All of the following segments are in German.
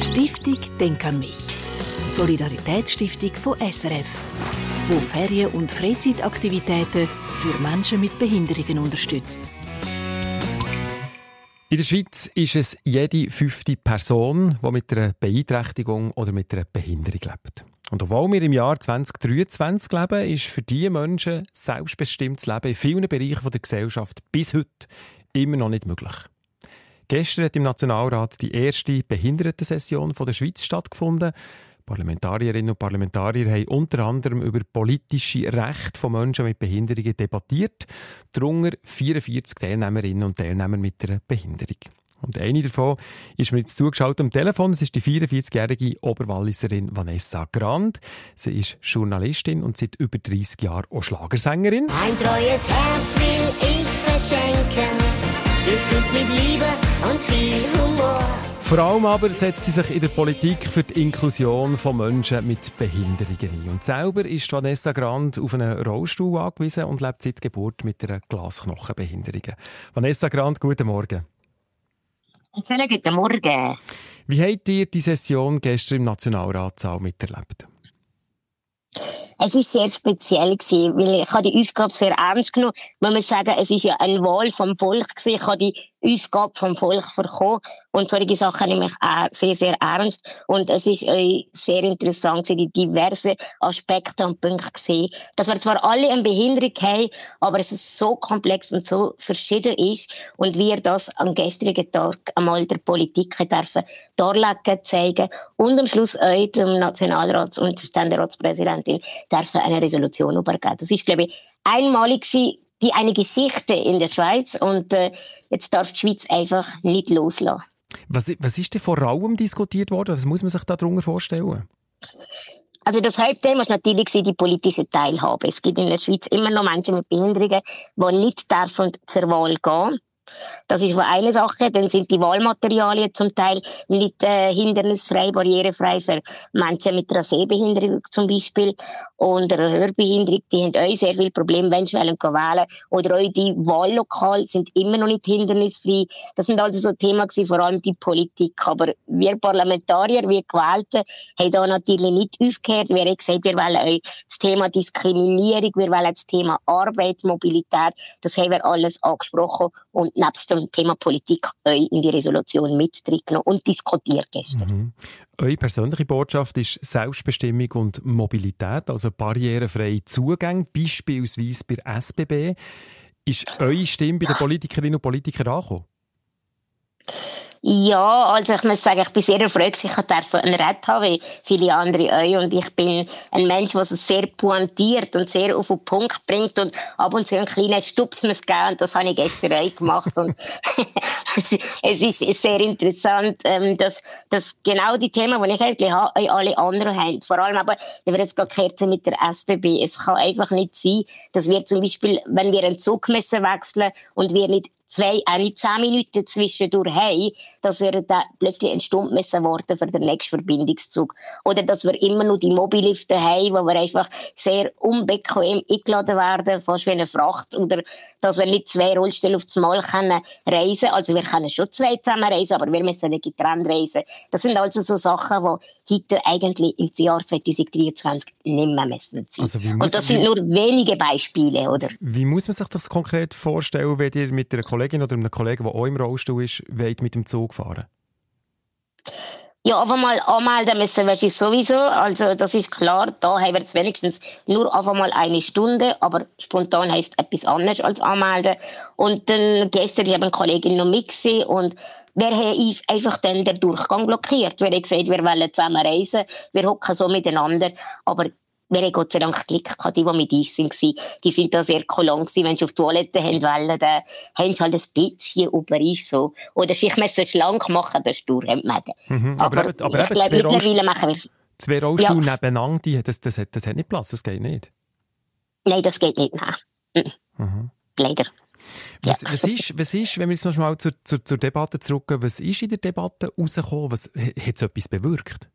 Stiftung Denk an mich. Solidaritätsstiftung von SRF, wo Ferien- und Freizeitaktivitäten für Menschen mit Behinderungen unterstützt. In der Schweiz ist es jede fünfte Person, die mit einer Beeinträchtigung oder mit einer Behinderung lebt. Und obwohl wir im Jahr 2023 leben, ist für diese Menschen selbstbestimmtes Leben in vielen Bereichen der Gesellschaft bis heute immer noch nicht möglich. Gestern hat im Nationalrat die erste Behindertensession der Schweiz stattgefunden. Parlamentarierinnen und Parlamentarier haben unter anderem über politische Rechte von Menschen mit Behinderungen debattiert, darunter 44 Teilnehmerinnen und Teilnehmer mit einer Behinderung. Und eine davon ist mir jetzt zugeschaut am Telefon. Es ist die 44-jährige Oberwalliserin Vanessa Grand. Sie ist Journalistin und seit über 30 Jahren auch Schlagersängerin. Ein treues Herz will ich verschenken, gefüllt mit Liebe und viel Humor. Vor allem aber setzt sie sich in der Politik für die Inklusion von Menschen mit Behinderungen ein. Und selber ist Vanessa Grand auf einen Rollstuhl angewiesen und lebt seit Geburt mit einer Glasknochenbehinderung. Vanessa Grand, guten Morgen. Schönen guten Morgen. Wie habt ihr die Session gestern im Nationalratssaal miterlebt? Es ist sehr speziell gewesen, weil ich habe die Aufgabe sehr ernst genommen. Man muss sagen, es ist ja eine Wahl vom Volk gewesen. Ich habe die Aufgabe vom Volk bekommen und solche Sachen nehme ich auch sehr, sehr ernst. Und es ist sehr interessant gewesen, die diversen Aspekte und Punkte gesehen, dass wir zwar alle eine Behinderung haben, aber es ist so komplex und so verschieden ist und wir das am gestrigen Tag einmal der Politik dürfen darlegen, zeigen und am Schluss euch dem Nationalrats- und Ständeratspräsidentin dürfen eine Resolution übergeben. Das ist, glaube ich, einmalig gewesen, die eine Geschichte in der Schweiz und äh, jetzt darf die Schweiz einfach nicht loslassen. Was, was ist denn vor allem diskutiert worden? Was muss man sich darunter vorstellen? Also das Hauptthema ist natürlich die politische Teilhabe. Es gibt in der Schweiz immer noch Menschen mit Behinderungen, die nicht dürfen zur Wahl gehen. Das ist eine Sache. Dann sind die Wahlmaterialien zum Teil nicht äh, hindernisfrei, barrierefrei für Menschen mit einer Sehbehinderung zum Beispiel und einer Hörbehinderung. Die haben auch sehr viele Probleme, wenn sie wählen wählen. Oder auch die Wahllokale sind immer noch nicht hindernisfrei. Das sind also so Themen gewesen, vor allem die Politik. Aber wir Parlamentarier, wir Gewählte, haben da natürlich nicht aufgehört. Wir haben gesagt, wir wollen auch das Thema Diskriminierung, wir wollen das Thema Arbeit, Mobilität, das haben wir alles angesprochen und nebst dem Thema Politik euch in die Resolution mit und diskutiert gestern. Mhm. Eure persönliche Botschaft ist Selbstbestimmung und Mobilität, also barrierefreie Zugänge, beispielsweise bei SBB. Ist eure Stimme bei den Politikerinnen und Politikern angekommen? Ja, also ich muss sagen, ich bin sehr erfreut, dass ich einen Red haben wie viele andere euch. Und ich bin ein Mensch, der es sehr pointiert und sehr auf den Punkt bringt und ab und zu einen kleinen Stups muss geben. Und das habe ich gestern euch gemacht. Und es ist sehr interessant, ähm, dass, dass genau die Themen, die ich eigentlich habe, alle anderen haben. Vor allem aber, da wird jetzt gerade Kerze mit der SBB. Es kann einfach nicht sein, dass wir zum Beispiel, wenn wir einen Zug müssen wechseln und wir nicht zwei, nicht zehn Minuten zwischendurch haben, dass wir dann plötzlich eine Stunde müssen warten für den nächsten Verbindungszug. Oder dass wir immer noch die Mobillifte haben, wo wir einfach sehr unbequem eingeladen werden, fast wie eine Fracht. Oder dass wir nicht zwei Rollstühle auf das Mal können reisen. Also wir können schon zwei zusammen reisen, aber wir müssen nicht getrennt reisen. Das sind also so Sachen, die heute eigentlich im Jahr 2023 nicht mehr müssen sein. Also Und das sind nur wenige Beispiele, oder? Wie muss man sich das konkret vorstellen, wenn ihr mit einer Kollegin oder einem Kollegen, der auch im Rollstuhl ist, wollt mit dem Zug fahren? Ja, einfach mal anmelden müssen wir sowieso. Also, das ist klar. Da haben wir jetzt wenigstens nur einfach mal eine Stunde. Aber spontan heisst etwas anderes als anmelden. Und dann gestern, habe eine Kollegin noch mitgesehen und wir haben einfach dann den Durchgang blockiert. Wir haben gesagt, wir wollen zusammen reisen. Wir hocken so miteinander. Aber wir haben Gott sei Dank Glück gehabt, die, die mit uns waren, die sind da sehr kulant gewesen. Wenn sie auf die Toilette haben wollen, dann haben sie halt ein bisschen über uns so. Oder sich müssen schlank machen, das Sturhemd mhm, Aber, aber, aber ich glaube, mittlerweile machen wir... Zwei Rollstuhl ja. nebeneinander, die, das, das, hat, das hat nicht Platz, das geht nicht. Nein, das geht nicht, nein. Mhm. Leider. Was, ja. was, ist, was ist, wenn wir jetzt noch mal zur, zur, zur Debatte zurückgehen, was ist in der Debatte rausgekommen? Was, hat es etwas bewirkt?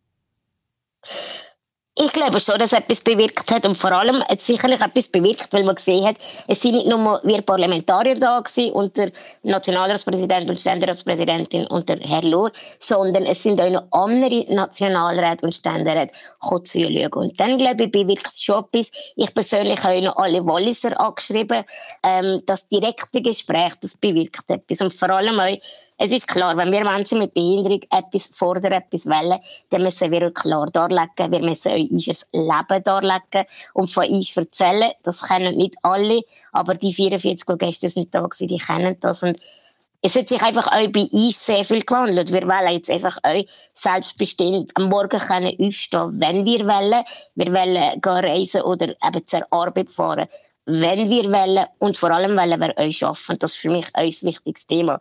Ich glaube schon, dass etwas bewirkt hat und vor allem hat sicherlich etwas bewirkt, weil man gesehen hat, es sind nicht nur wir Parlamentarier da gewesen und der Nationalratspräsident und Ständeratspräsidentin und der Herr Lohr, sondern es sind auch noch andere Nationalräte und Ständeräte zuschauen. Und dann, glaube ich, bewirkt schon etwas. Ich persönlich habe noch alle Walliser angeschrieben. Ähm, das direkte Gespräch, das bewirkt etwas. Und vor allem auch, es ist klar, wenn wir Menschen mit Behinderung etwas fordern, etwas wollen, dann müssen wir klar darlegen, wir müssen auch unser Leben darlegen und von uns erzählen. Das kennen nicht alle, aber die 44, die gestern sind da waren, die kennen das. Und es hat sich einfach auch bei uns sehr viel gewandelt. Wir wollen jetzt einfach auch selbstbestimmt am Morgen können aufstehen, wenn wir wollen. Wir wollen gehen reisen oder eben zur Arbeit fahren, wenn wir wollen. Und vor allem wollen wir auch arbeiten. Das ist für mich ein wichtiges Thema.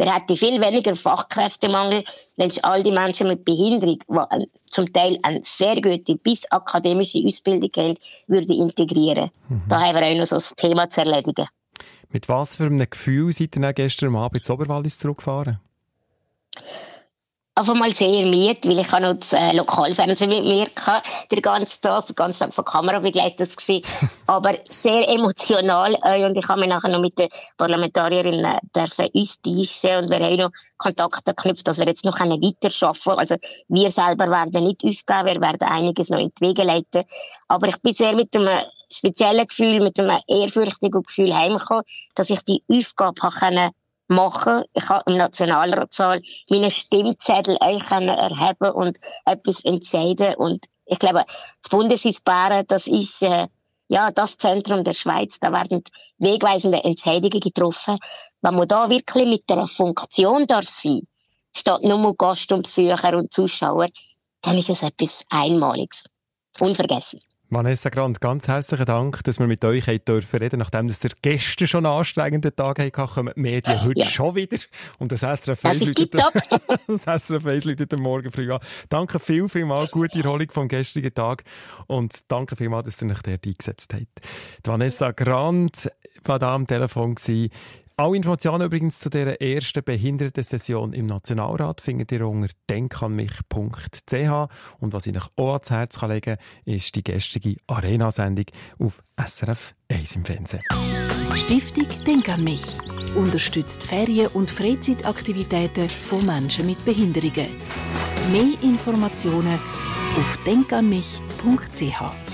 Wir hätten viel weniger Fachkräftemangel, wenn all die Menschen mit Behinderung, die zum Teil eine sehr gute bis akademische Ausbildung haben, würde integrieren. Mhm. Da haben wir auch noch so ein Thema zu erledigen. Mit was für einem Gefühl seid ihr gestern Abend ins Oberwallis zurückgefahren? Auf einmal sehr müde, weil ich noch das äh, Lokalfernsehen mit mir hatte, den ganzen Tag, den ganzen Tag von Kamera begleitet aber sehr emotional äh, und ich habe mich nachher noch mit den Parlamentarierinnen äh, dürfen austauschen und wir haben noch Kontakte geknüpft, dass wir jetzt noch weiterarbeiten können. Also wir selber werden nicht aufgeben, wir werden einiges noch in die Wege leiten. Aber ich bin sehr mit einem speziellen Gefühl, mit einem ehrfürchtigen Gefühl heimgekommen, dass ich die Aufgabe habe machen. Ich habe im Nationalratssaal meine Stimmzettel euch erheben und etwas entscheiden. Und ich glaube, das Bundeshaus Bären, das ist äh, ja das Zentrum der Schweiz. Da werden wegweisende Entscheidungen getroffen. Wenn man da wirklich mit einer Funktion darf sein, statt nur Gast und Besucher und Zuschauer, dann ist es etwas Einmaliges. Unvergessen. Vanessa Grant, ganz herzlichen Dank, dass wir mit euch dürfen reden. Nachdem dass der gestern schon einen anstrengenden Tag hatten, kommen die Medien heute ja. schon wieder. Und das SRF 1 läutet, das SRF 1 läutet Morgen früh an. Danke viel, viel mal. Gute Erholung vom gestrigen Tag. Und danke viel mal, dass ihr euch dort eingesetzt habt. Die Vanessa Grant war da am Telefon. Gewesen. Alle Informationen übrigens zu dieser ersten Behindertensession im Nationalrat findet ihr unter denkanmich.ch und was ich euch auch ans Herz legen kann, ist die gestrige Arena-Sendung auf SRF 1 im Fernsehen. Stiftung Denk an mich unterstützt Ferien- und Freizeitaktivitäten von Menschen mit Behinderungen. Mehr Informationen auf denkanmich.ch